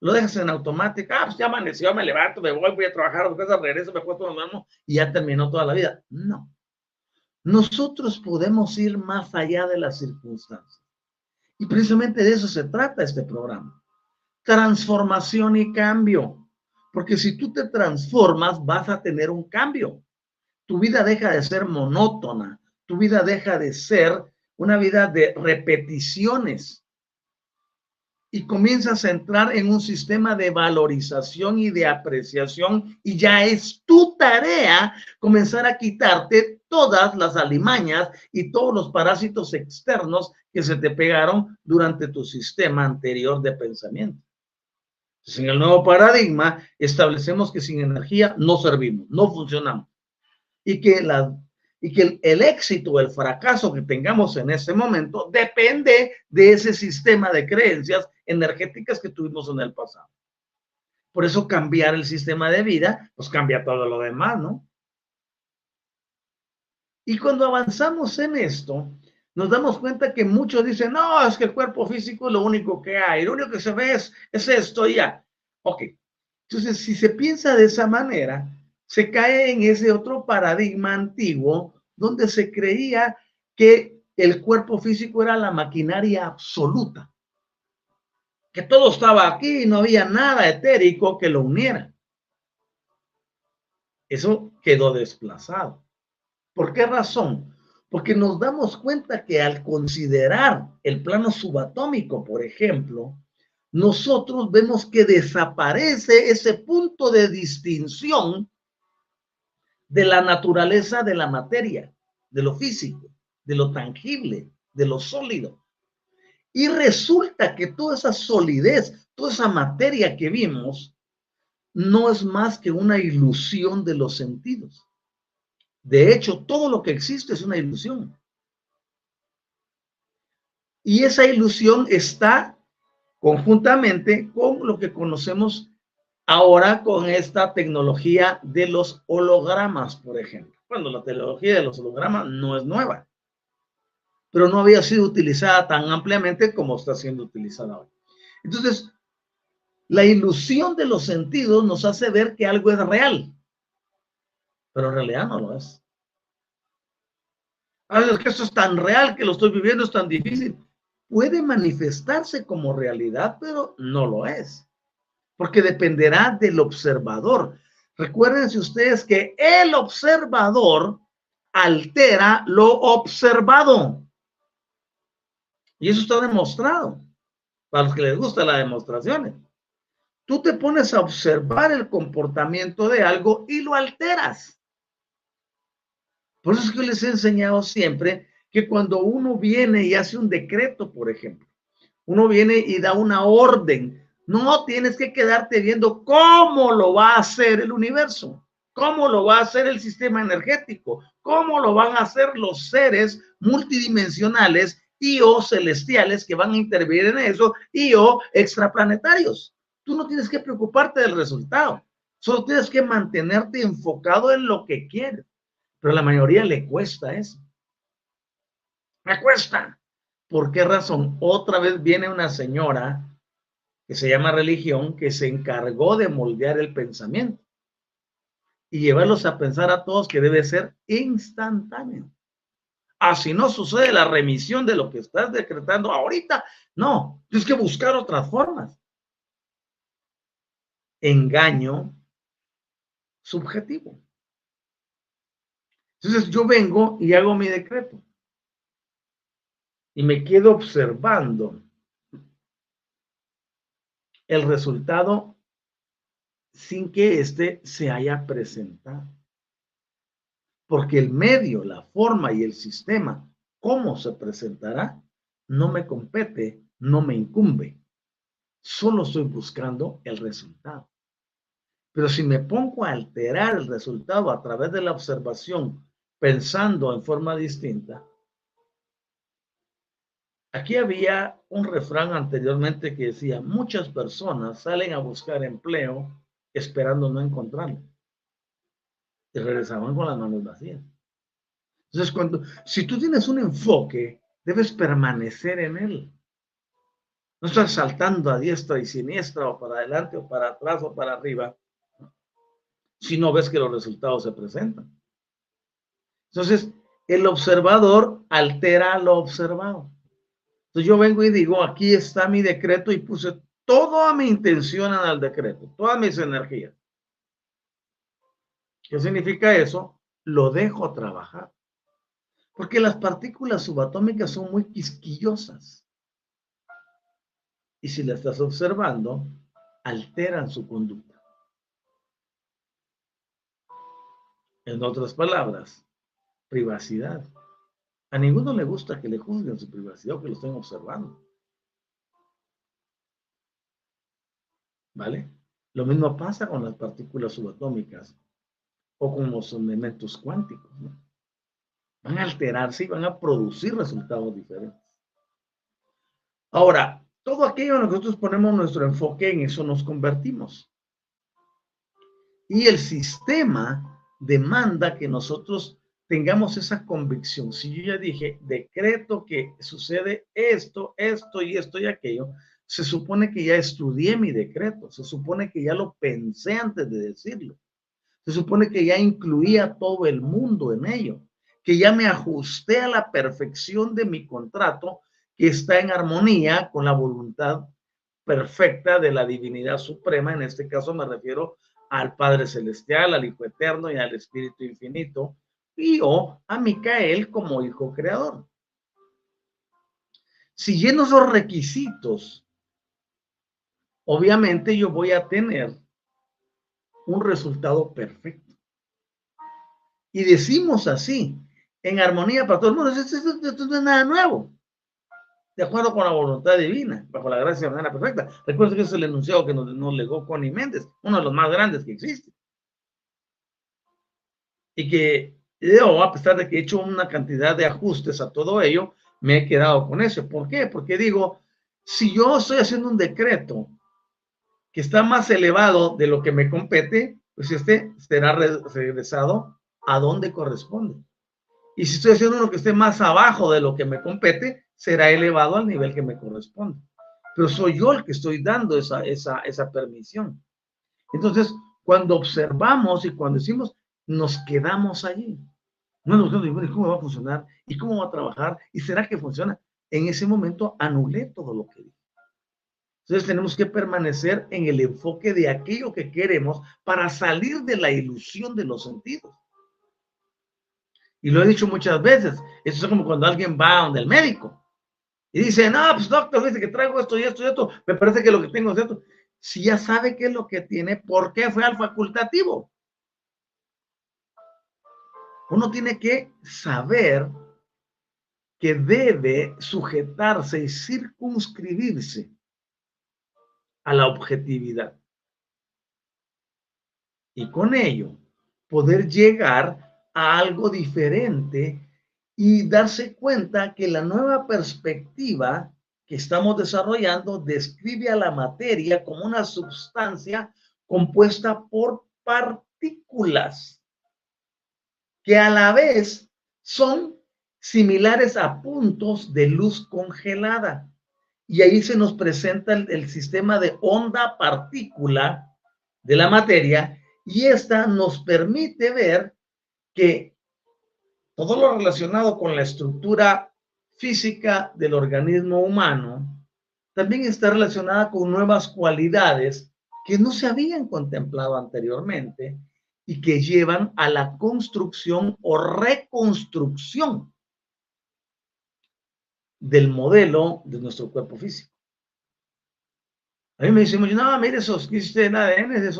Lo dejas en automático. Ah, pues ya amaneció, me levanto, me voy, voy a trabajar, regreso, me puesto las manos y ya terminó toda la vida. No. Nosotros podemos ir más allá de las circunstancias. Y precisamente de eso se trata este programa. Transformación y cambio. Porque si tú te transformas, vas a tener un cambio. Tu vida deja de ser monótona. Tu vida deja de ser una vida de repeticiones y comienzas a entrar en un sistema de valorización y de apreciación y ya es tu tarea comenzar a quitarte todas las alimañas y todos los parásitos externos que se te pegaron durante tu sistema anterior de pensamiento. En el nuevo paradigma establecemos que sin energía no servimos, no funcionamos y que la y que el, éxito o el fracaso que tengamos en ese momento depende de ese sistema de creencias energéticas que tuvimos en el pasado. Por eso cambiar el sistema de vida, pues cambia todo lo demás, ¿no? Y cuando avanzamos en esto, nos damos cuenta que muchos dicen, no, es que el cuerpo físico es lo único que hay, lo único que se ve es, es esto ya. Ok, entonces si se piensa de esa manera, se cae en ese otro paradigma antiguo donde se creía que el cuerpo físico era la maquinaria absoluta, que todo estaba aquí y no había nada etérico que lo uniera. Eso quedó desplazado. ¿Por qué razón? Porque nos damos cuenta que al considerar el plano subatómico, por ejemplo, nosotros vemos que desaparece ese punto de distinción de la naturaleza de la materia, de lo físico, de lo tangible, de lo sólido. Y resulta que toda esa solidez, toda esa materia que vimos, no es más que una ilusión de los sentidos. De hecho, todo lo que existe es una ilusión. Y esa ilusión está conjuntamente con lo que conocemos Ahora con esta tecnología de los hologramas, por ejemplo. Bueno, la tecnología de los hologramas no es nueva, pero no había sido utilizada tan ampliamente como está siendo utilizada hoy. Entonces, la ilusión de los sentidos nos hace ver que algo es real, pero en realidad no lo es. A ver, es que esto es tan real que lo estoy viviendo, es tan difícil. Puede manifestarse como realidad, pero no lo es porque dependerá del observador. Recuérdense ustedes que el observador altera lo observado. Y eso está demostrado para los que les gusta las demostraciones. Tú te pones a observar el comportamiento de algo y lo alteras. Por eso es que les he enseñado siempre que cuando uno viene y hace un decreto, por ejemplo, uno viene y da una orden no tienes que quedarte viendo cómo lo va a hacer el universo, cómo lo va a hacer el sistema energético, cómo lo van a hacer los seres multidimensionales y o celestiales que van a intervenir en eso y o extraplanetarios. Tú no tienes que preocuparte del resultado, solo tienes que mantenerte enfocado en lo que quieres. Pero a la mayoría le cuesta eso. Me cuesta. ¿Por qué razón? Otra vez viene una señora que se llama religión, que se encargó de moldear el pensamiento y llevarlos a pensar a todos que debe ser instantáneo. Así no sucede la remisión de lo que estás decretando ahorita. No, tienes que buscar otras formas. Engaño subjetivo. Entonces yo vengo y hago mi decreto. Y me quedo observando el resultado sin que éste se haya presentado. Porque el medio, la forma y el sistema, cómo se presentará, no me compete, no me incumbe. Solo estoy buscando el resultado. Pero si me pongo a alterar el resultado a través de la observación, pensando en forma distinta, Aquí había un refrán anteriormente que decía, muchas personas salen a buscar empleo esperando no encontrarlo. y regresaban con las manos vacías. Entonces, cuando, si tú tienes un enfoque, debes permanecer en él. No estar saltando a diestra y siniestra o para adelante o para atrás o para arriba, si no ves que los resultados se presentan. Entonces, el observador altera lo observado. Entonces yo vengo y digo, aquí está mi decreto y puse toda mi intención en el decreto, todas mis energías. ¿Qué significa eso? Lo dejo trabajar. Porque las partículas subatómicas son muy quisquillosas. Y si las estás observando, alteran su conducta. En otras palabras, privacidad. A ninguno le gusta que le juzguen su privacidad o que lo estén observando. ¿Vale? Lo mismo pasa con las partículas subatómicas o con los elementos cuánticos. Van a alterarse y van a producir resultados diferentes. Ahora, todo aquello en lo que nosotros ponemos nuestro enfoque, en eso nos convertimos. Y el sistema demanda que nosotros tengamos esa convicción. Si yo ya dije, decreto que sucede esto, esto y esto y aquello, se supone que ya estudié mi decreto, se supone que ya lo pensé antes de decirlo, se supone que ya incluía todo el mundo en ello, que ya me ajusté a la perfección de mi contrato que está en armonía con la voluntad perfecta de la divinidad suprema, en este caso me refiero al Padre Celestial, al Hijo Eterno y al Espíritu Infinito, y o a Micael como hijo creador. Si lleno esos requisitos, obviamente yo voy a tener un resultado perfecto. Y decimos así, en armonía para todo el mundo, esto, no es nada nuevo. De acuerdo con la voluntad divina, bajo la gracia de manera perfecta. Recuerdo que es el enunciado que nos, nos legó Connie Méndez, uno de los más grandes que existe. Y que yo, a pesar de que he hecho una cantidad de ajustes a todo ello, me he quedado con eso. ¿Por qué? Porque digo, si yo estoy haciendo un decreto que está más elevado de lo que me compete, pues este será regresado a donde corresponde. Y si estoy haciendo uno que esté más abajo de lo que me compete, será elevado al nivel que me corresponde. Pero soy yo el que estoy dando esa, esa, esa permisión. Entonces, cuando observamos y cuando decimos, nos quedamos allí. No nos quedamos, ¿cómo va a funcionar? ¿Y cómo va a trabajar? ¿Y será que funciona? En ese momento anulé todo lo que dije. Entonces tenemos que permanecer en el enfoque de aquello que queremos para salir de la ilusión de los sentidos. Y lo he dicho muchas veces, eso es como cuando alguien va donde el médico y dice, no, pues doctor, dice que traigo esto y esto y esto, me parece que lo que tengo es esto. Si ya sabe qué es lo que tiene, ¿por qué fue al facultativo? Uno tiene que saber que debe sujetarse y circunscribirse a la objetividad. Y con ello poder llegar a algo diferente y darse cuenta que la nueva perspectiva que estamos desarrollando describe a la materia como una sustancia compuesta por partículas que a la vez son similares a puntos de luz congelada. Y ahí se nos presenta el, sistema de onda partícula de la materia y esta nos permite ver que todo lo relacionado con la estructura física del organismo humano también está relacionada con nuevas cualidades que no se habían contemplado anteriormente y que llevan a la construcción o reconstrucción del modelo de nuestro cuerpo físico. A mí me dicen, no, mire, eso que hiciste en ADN es,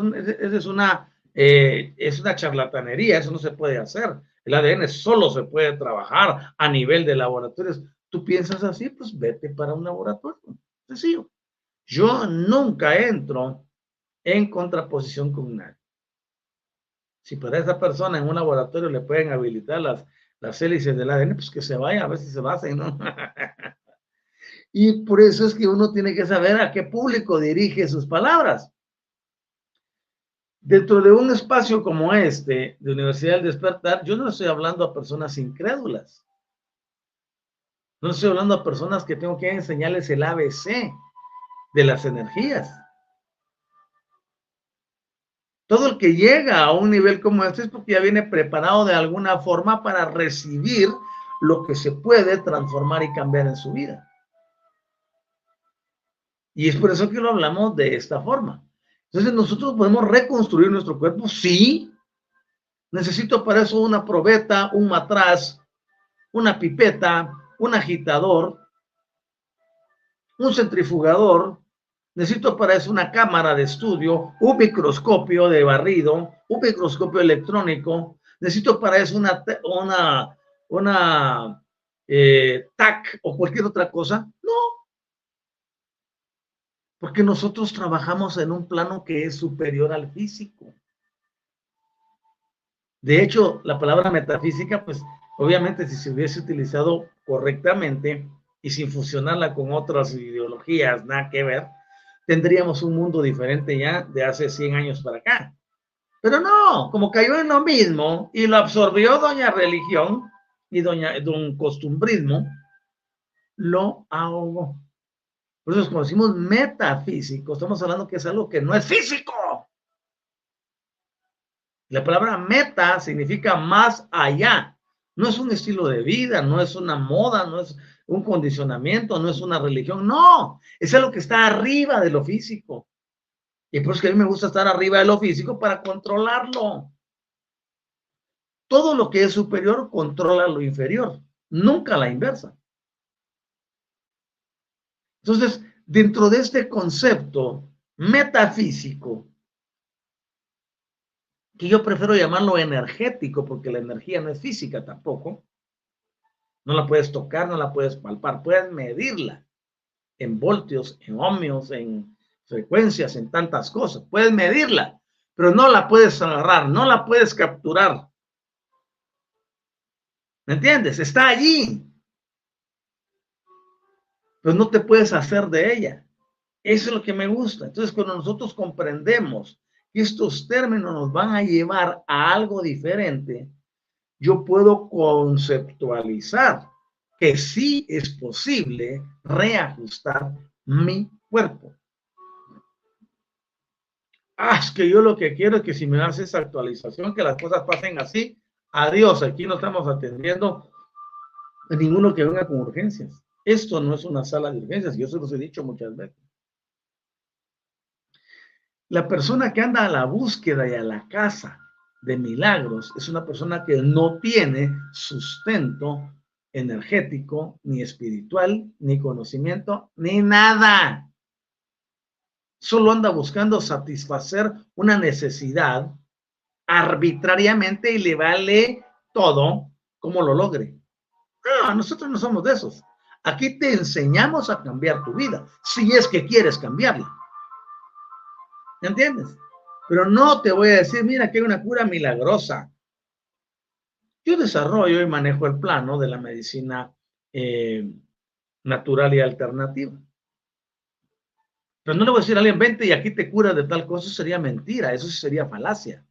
es, una, eh, es una charlatanería, eso no se puede hacer. El ADN solo se puede trabajar a nivel de laboratorios. ¿Tú piensas así? Pues vete para un laboratorio. Sencillo. Yo nunca entro en contraposición con nadie. Si para esa persona en un laboratorio le pueden habilitar las, las hélices del ADN, pues que se vaya a ver si se basen, ¿no? y por eso es que uno tiene que saber a qué público dirige sus palabras. dentro de un espacio como este, de Universidad del Despertar, yo no estoy hablando a personas incrédulas. No estoy hablando a personas que tengo que enseñarles el ABC de las energías. Todo el que llega a un nivel como este es porque ya viene preparado de alguna forma para recibir lo que se puede transformar y cambiar en su vida. Y es por eso que lo hablamos de esta forma. Entonces nosotros podemos reconstruir nuestro cuerpo, sí. Necesito para eso una probeta, un matraz, una pipeta, un agitador, un centrifugador, necesito para eso una cámara de estudio, un microscopio de barrido, un microscopio electrónico, necesito para eso una, una, una eh, TAC o cualquier otra cosa. No, porque nosotros trabajamos en un plano que es superior al físico. De hecho, la palabra metafísica, pues obviamente si se hubiese utilizado correctamente y sin fusionarla con otras ideologías, nada que ver, tendríamos un mundo diferente ya de hace 100 años para acá. Pero no, como cayó en lo mismo y lo absorbió doña religión y doña don costumbrismo, lo ahogó. Por eso, cuando decimos metafísico, estamos hablando que es algo que no es físico. La palabra meta significa más allá. No es un estilo de vida, no es una moda, no es un condicionamiento, no es una religión. No, es algo que está arriba de lo físico. Y por eso que a mí me gusta estar arriba de lo físico para controlarlo. Todo lo que es superior controla lo inferior, nunca la inversa. Entonces, dentro de este concepto metafísico, que yo prefiero llamarlo energético, porque la energía no es física tampoco, no la puedes tocar, no la puedes palpar, puedes medirla en voltios, en ohmios, en frecuencias, en tantas cosas, puedes medirla, pero no la puedes agarrar, no la puedes capturar. ¿Me entiendes? Está allí, pues no te puedes hacer de ella. Eso es lo que me gusta. Entonces, cuando nosotros comprendemos que estos términos nos van a llevar a algo diferente, yo puedo conceptualizar que sí es posible reajustar mi cuerpo. Ah, es que yo lo que quiero es que si me das esa actualización, que las cosas pasen así, adiós, aquí no estamos atendiendo a ninguno que venga con urgencias. Esto no es una sala de urgencias, yo se los he dicho muchas veces. La persona que anda a la búsqueda y a la casa de milagros es una persona que no tiene sustento energético, ni espiritual, ni conocimiento, ni nada. Solo anda buscando satisfacer una necesidad arbitrariamente y le vale todo como lo logre. No, nosotros no somos de esos. Aquí te enseñamos a cambiar tu vida, si es que quieres cambiarla. ¿Me entiendes? Pero no te voy a decir, mira que hay una cura milagrosa. Yo desarrollo y manejo el plano de la medicina eh, natural y alternativa. Pero no le voy a decir a alguien, vente y aquí te cura de tal cosa, eso sería mentira, eso sería falacia.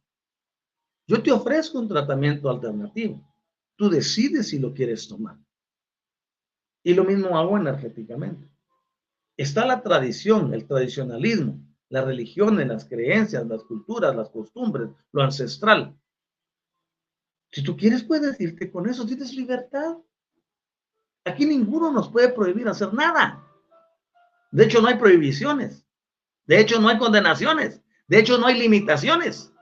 Yo te ofrezco un tratamiento alternativo. Tú decides si lo quieres tomar. Y lo mismo hago energéticamente. Está la tradición, el tradicionalismo, las religiones, las creencias, las culturas, las costumbres, lo ancestral. Si tú quieres, puedes irte con eso, tienes libertad. Aquí ninguno nos puede prohibir hacer nada. De hecho, no hay prohibiciones. De hecho, no hay condenaciones. De hecho, no hay limitaciones.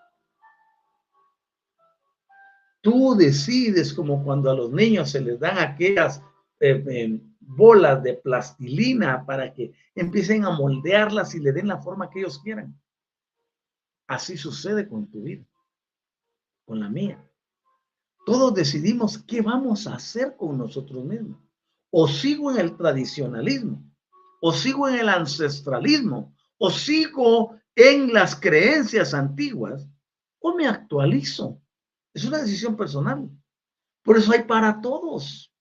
Tú decides como cuando a los niños se les dan aquellas eh, bolas de plastilina para que empiecen a moldearlas y le den la forma que ellos quieran. Así sucede con tu vida, con la mía. Todos decidimos qué vamos a hacer con nosotros mismos. O sigo en el tradicionalismo, o sigo en el ancestralismo, o sigo en las creencias antiguas, o me actualizo. Es una decisión personal. Por eso hay para todos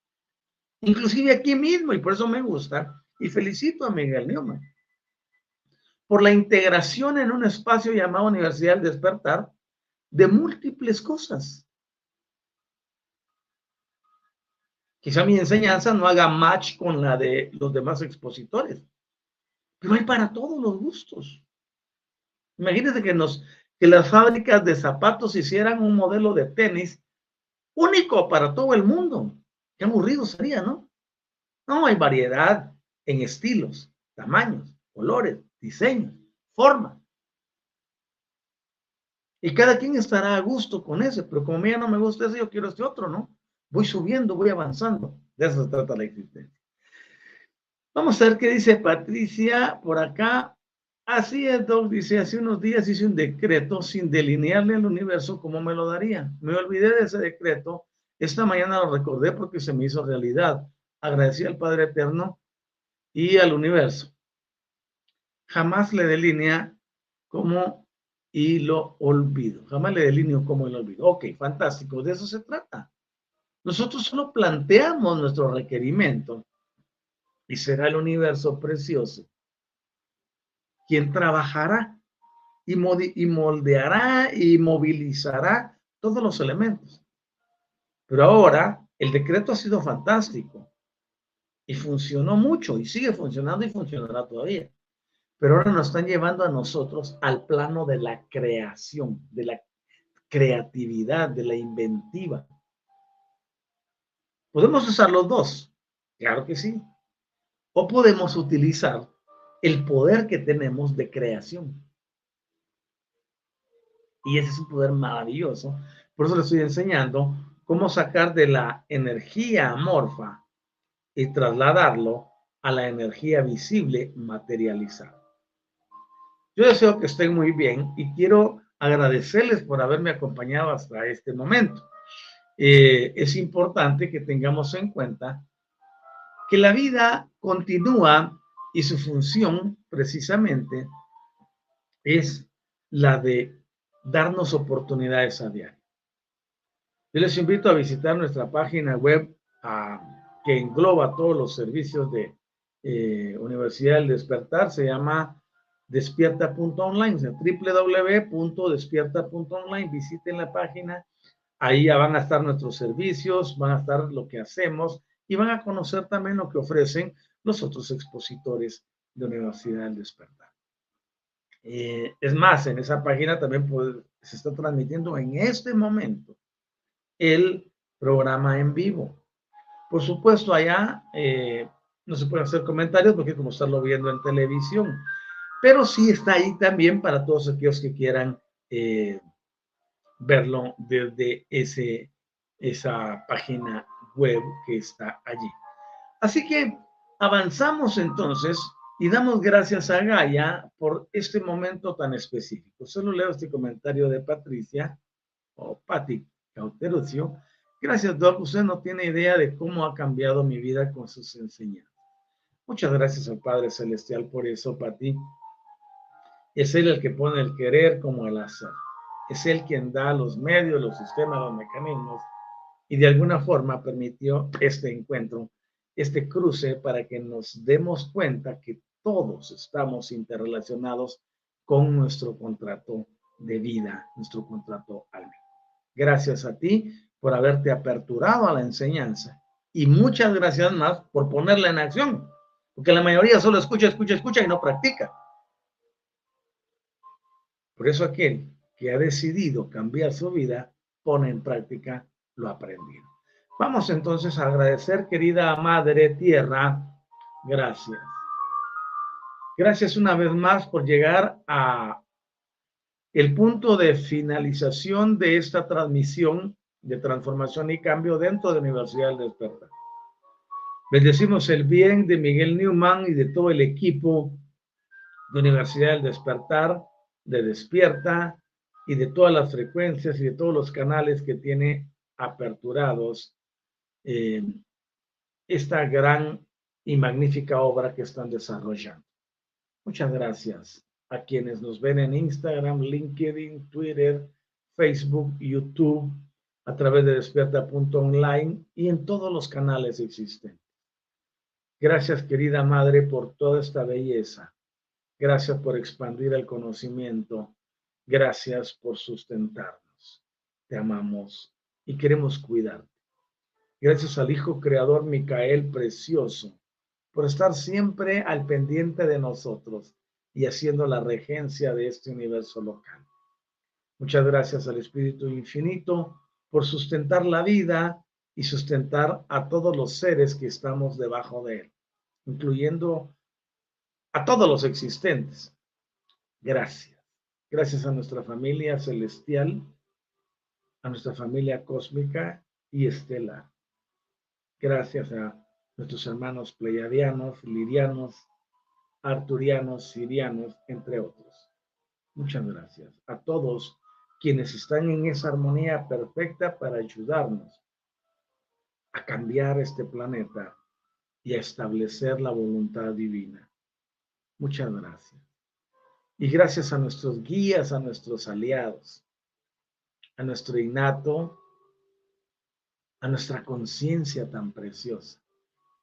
inclusive aquí mismo, y por eso me gusta, y felicito a Miguel Neumann. por la integración en un espacio llamado Universidad del Despertar de múltiples cosas. Quizá mi enseñanza no haga match con la de los demás expositores, pero hay para todos los gustos. Imagínense que, nos, que las fábricas de zapatos hicieran un modelo de tenis único para todo el mundo. Qué aburrido sería, ¿no? No, hay variedad en estilos, tamaños, colores, diseños, formas. Y cada quien estará a gusto con ese, pero como a mí ya no me gusta ese, yo quiero este otro, ¿no? Voy subiendo, voy avanzando. De eso se trata la existencia. Vamos a ver qué dice Patricia por acá. Así es, Doc, dice, hace unos días hice un decreto sin delinearle al universo cómo me lo daría. Me olvidé de ese decreto. Esta mañana lo recordé porque se me hizo realidad. Agradecí al Padre Eterno y al universo. Jamás le delinea como y lo olvido. Jamás le delineo como y lo olvido. Ok, fantástico. De eso se trata. Nosotros solo planteamos nuestro requerimiento y será el universo precioso quien trabajará y, moldeará y movilizará todos los elementos. Pero ahora el decreto ha sido fantástico y funcionó mucho y sigue funcionando y funcionará todavía. Pero ahora nos están llevando a nosotros al plano de la creación, de la creatividad, de la inventiva. ¿Podemos usar los dos? Claro que sí. O podemos utilizar el poder que tenemos de creación. Y ese es un poder maravilloso. Por eso le estoy enseñando cómo sacar de la energía amorfa y trasladarlo a la energía visible materializada. Yo deseo que estén muy bien y quiero agradecerles por haberme acompañado hasta este momento. Eh, es importante que tengamos en cuenta que la vida continúa y su función precisamente es la de darnos oportunidades a diario. Yo les invito a visitar nuestra página web que engloba todos los servicios de eh, Universidad del Despertar. Se llama despierta.online, o sea, www.despierta.online. Visiten la página Ahí ya van a estar nuestros servicios, van a estar lo que hacemos y van a conocer también lo que ofrecen los otros expositores de Universidad del Despertar. Eh, es más, en esa página también se está transmitiendo en este momento el programa en vivo. Por supuesto, allá eh, no se pueden hacer comentarios porque como estarlo viendo en televisión, pero sí está ahí también para todos aquellos que quieran eh, verlo desde ese, esa página web que está allí. Así que avanzamos entonces y damos gracias a Gaia por este momento tan específico. Solo leo este comentario de Patricia o Patti Cauterucio. Gracias, Doc. Usted no tiene idea de cómo ha cambiado mi vida con sus enseñanzas. Muchas gracias al Padre Celestial por eso, Patti. Es Él el que pone el querer como el hacer es Él quien da los medios, los sistemas, los mecanismos, y de alguna forma permitió este encuentro, este cruce, para que nos demos cuenta que todos estamos interrelacionados con nuestro contrato de vida, nuestro contrato alma. Gracias a ti por haberte aperturado a la enseñanza y muchas gracias más por ponerla en acción, porque la mayoría solo escucha, escucha, escucha y no practica. Por eso aquel que ha decidido cambiar su vida pone en práctica lo aprendido. Vamos entonces a agradecer, querida Madre Tierra. Gracias. Gracias una vez más por llegar a el punto de finalización de esta transmisión de transformación y cambio dentro de la Universidad del Despertar. Bendecimos el bien de Miguel Newman y de todo el equipo de Universidad del Despertar, de Despierta, y de todas las frecuencias y de todos los canales que tiene aperturados eh, esta gran y magnífica obra que están desarrollando. Muchas gracias a quienes nos ven en Instagram, LinkedIn, Twitter, Facebook, YouTube, a través de despierta.online y en todos los canales existentes. Gracias, querida madre, por toda esta belleza Gracias por expandir el conocimiento. Gracias por sustentarnos. Te amamos y queremos cuidarte. Gracias al Hijo Creador Micael Precioso por estar siempre al pendiente de nosotros y haciendo la regencia de este universo local. Muchas gracias al Espíritu Infinito por sustentar la vida y sustentar a todos los seres que estamos debajo de él, incluyendo a todos los existentes. Gracias. Gracias a nuestra familia celestial, a nuestra familia cósmica y estelar. Gracias a nuestros hermanos pleiadianos, lirianos, arturianos, sirianos, entre otros. Muchas gracias a todos quienes están en esa armonía perfecta para ayudarnos a cambiar este planeta y a establecer la voluntad divina. Muchas gracias. Y gracias a nuestros guías, a nuestros aliados, a nuestro innato, a nuestra conciencia tan preciosa,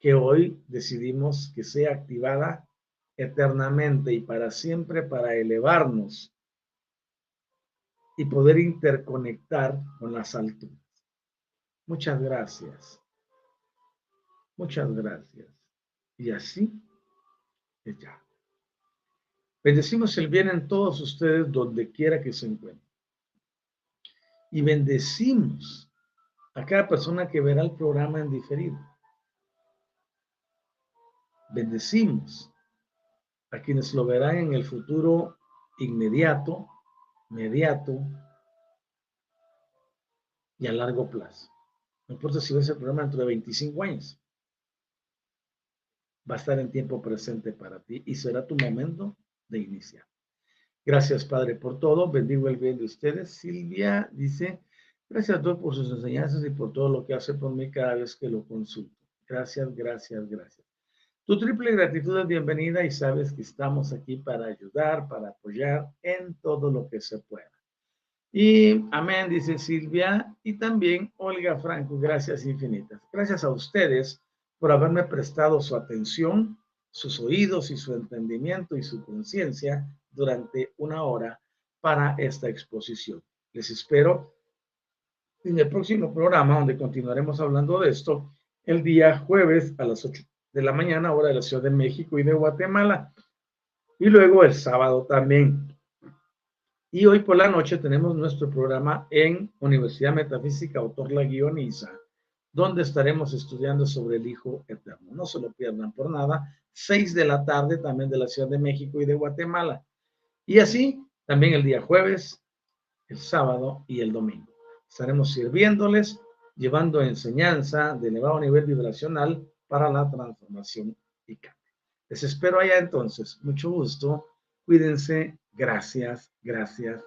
que hoy decidimos que sea activada eternamente y para siempre para elevarnos y poder interconectar con las alturas. Muchas gracias. Muchas gracias. Y así es ya. Bendecimos el bien en todos ustedes donde quiera que se encuentren. Y bendecimos a cada persona que verá el programa en diferido. Bendecimos a quienes lo verán en el futuro inmediato, inmediato y a largo plazo. No importa si ves el programa dentro de 25 años va a estar en tiempo presente para ti y será tu momento de iniciar. Gracias, Padre, por todo. Bendigo el bien de ustedes. Silvia dice, gracias a Dios por sus enseñanzas y por todo lo que hace por mí cada vez que lo consulto. Gracias, gracias, gracias. Tu triple gratitud es bienvenida y sabes que estamos aquí para ayudar, para apoyar en todo lo que se pueda. Y amén, dice Silvia. Y también Olga Franco, gracias infinitas. Gracias a ustedes por haberme prestado su atención, sus oídos y su entendimiento y su conciencia durante una hora para esta exposición. Les espero en el próximo programa donde continuaremos hablando de esto el día jueves a las 8 de la mañana, hora de la Ciudad de México y de Guatemala. Y luego el sábado también. Y hoy por la noche tenemos nuestro programa en Universidad Metafísica Autor La Guioniza donde estaremos estudiando sobre el Hijo Eterno. No se lo pierdan por nada. Seis de la tarde también de la Ciudad de México y de Guatemala. Y así también el día jueves, el sábado y el domingo. Estaremos sirviéndoles, llevando enseñanza de elevado nivel vibracional para la transformación y cambio. Les espero allá entonces. Mucho gusto. Cuídense. Gracias, gracias,